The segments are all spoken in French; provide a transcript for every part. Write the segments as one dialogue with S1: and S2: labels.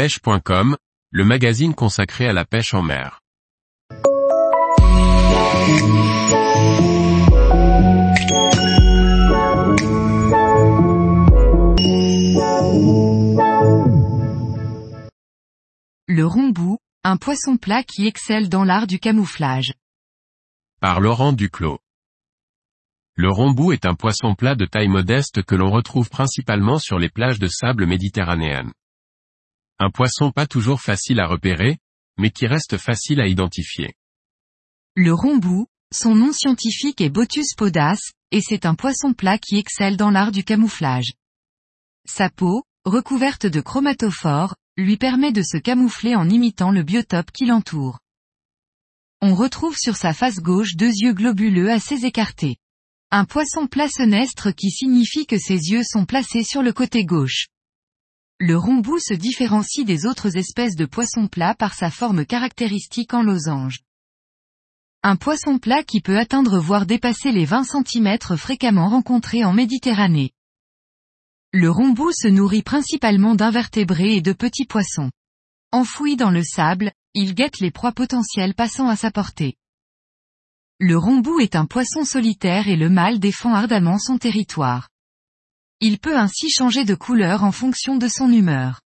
S1: pêche.com, le magazine consacré à la pêche en mer.
S2: Le rombou, un poisson plat qui excelle dans l'art du camouflage.
S1: Par Laurent Duclos. Le rombou est un poisson plat de taille modeste que l'on retrouve principalement sur les plages de sable méditerranéennes. Un poisson pas toujours facile à repérer, mais qui reste facile à identifier.
S2: Le rombou, son nom scientifique est Botus podas, et c'est un poisson plat qui excelle dans l'art du camouflage. Sa peau, recouverte de chromatophores, lui permet de se camoufler en imitant le biotope qui l'entoure. On retrouve sur sa face gauche deux yeux globuleux assez écartés. Un poisson plat senestre qui signifie que ses yeux sont placés sur le côté gauche. Le rombou se différencie des autres espèces de poissons plats par sa forme caractéristique en losange. Un poisson plat qui peut atteindre voire dépasser les 20 cm fréquemment rencontrés en Méditerranée. Le rombou se nourrit principalement d'invertébrés et de petits poissons. Enfoui dans le sable, il guette les proies potentielles passant à sa portée. Le rombou est un poisson solitaire et le mâle défend ardemment son territoire. Il peut ainsi changer de couleur en fonction de son humeur.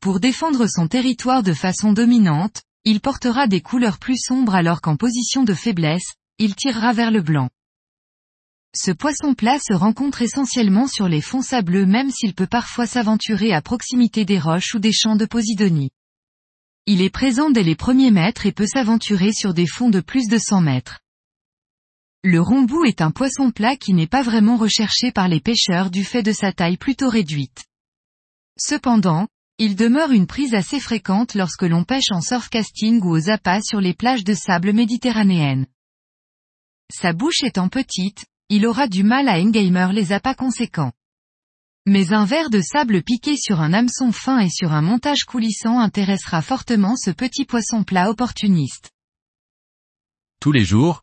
S2: Pour défendre son territoire de façon dominante, il portera des couleurs plus sombres alors qu'en position de faiblesse, il tirera vers le blanc. Ce poisson plat se rencontre essentiellement sur les fonds sableux même s'il peut parfois s'aventurer à proximité des roches ou des champs de Posidonie. Il est présent dès les premiers mètres et peut s'aventurer sur des fonds de plus de 100 mètres. Le rombou est un poisson plat qui n'est pas vraiment recherché par les pêcheurs du fait de sa taille plutôt réduite. Cependant, il demeure une prise assez fréquente lorsque l'on pêche en surfcasting ou aux appâts sur les plages de sable méditerranéennes. Sa bouche étant petite, il aura du mal à engamer les appâts conséquents. Mais un verre de sable piqué sur un hameçon fin et sur un montage coulissant intéressera fortement ce petit poisson plat opportuniste.
S1: Tous les jours,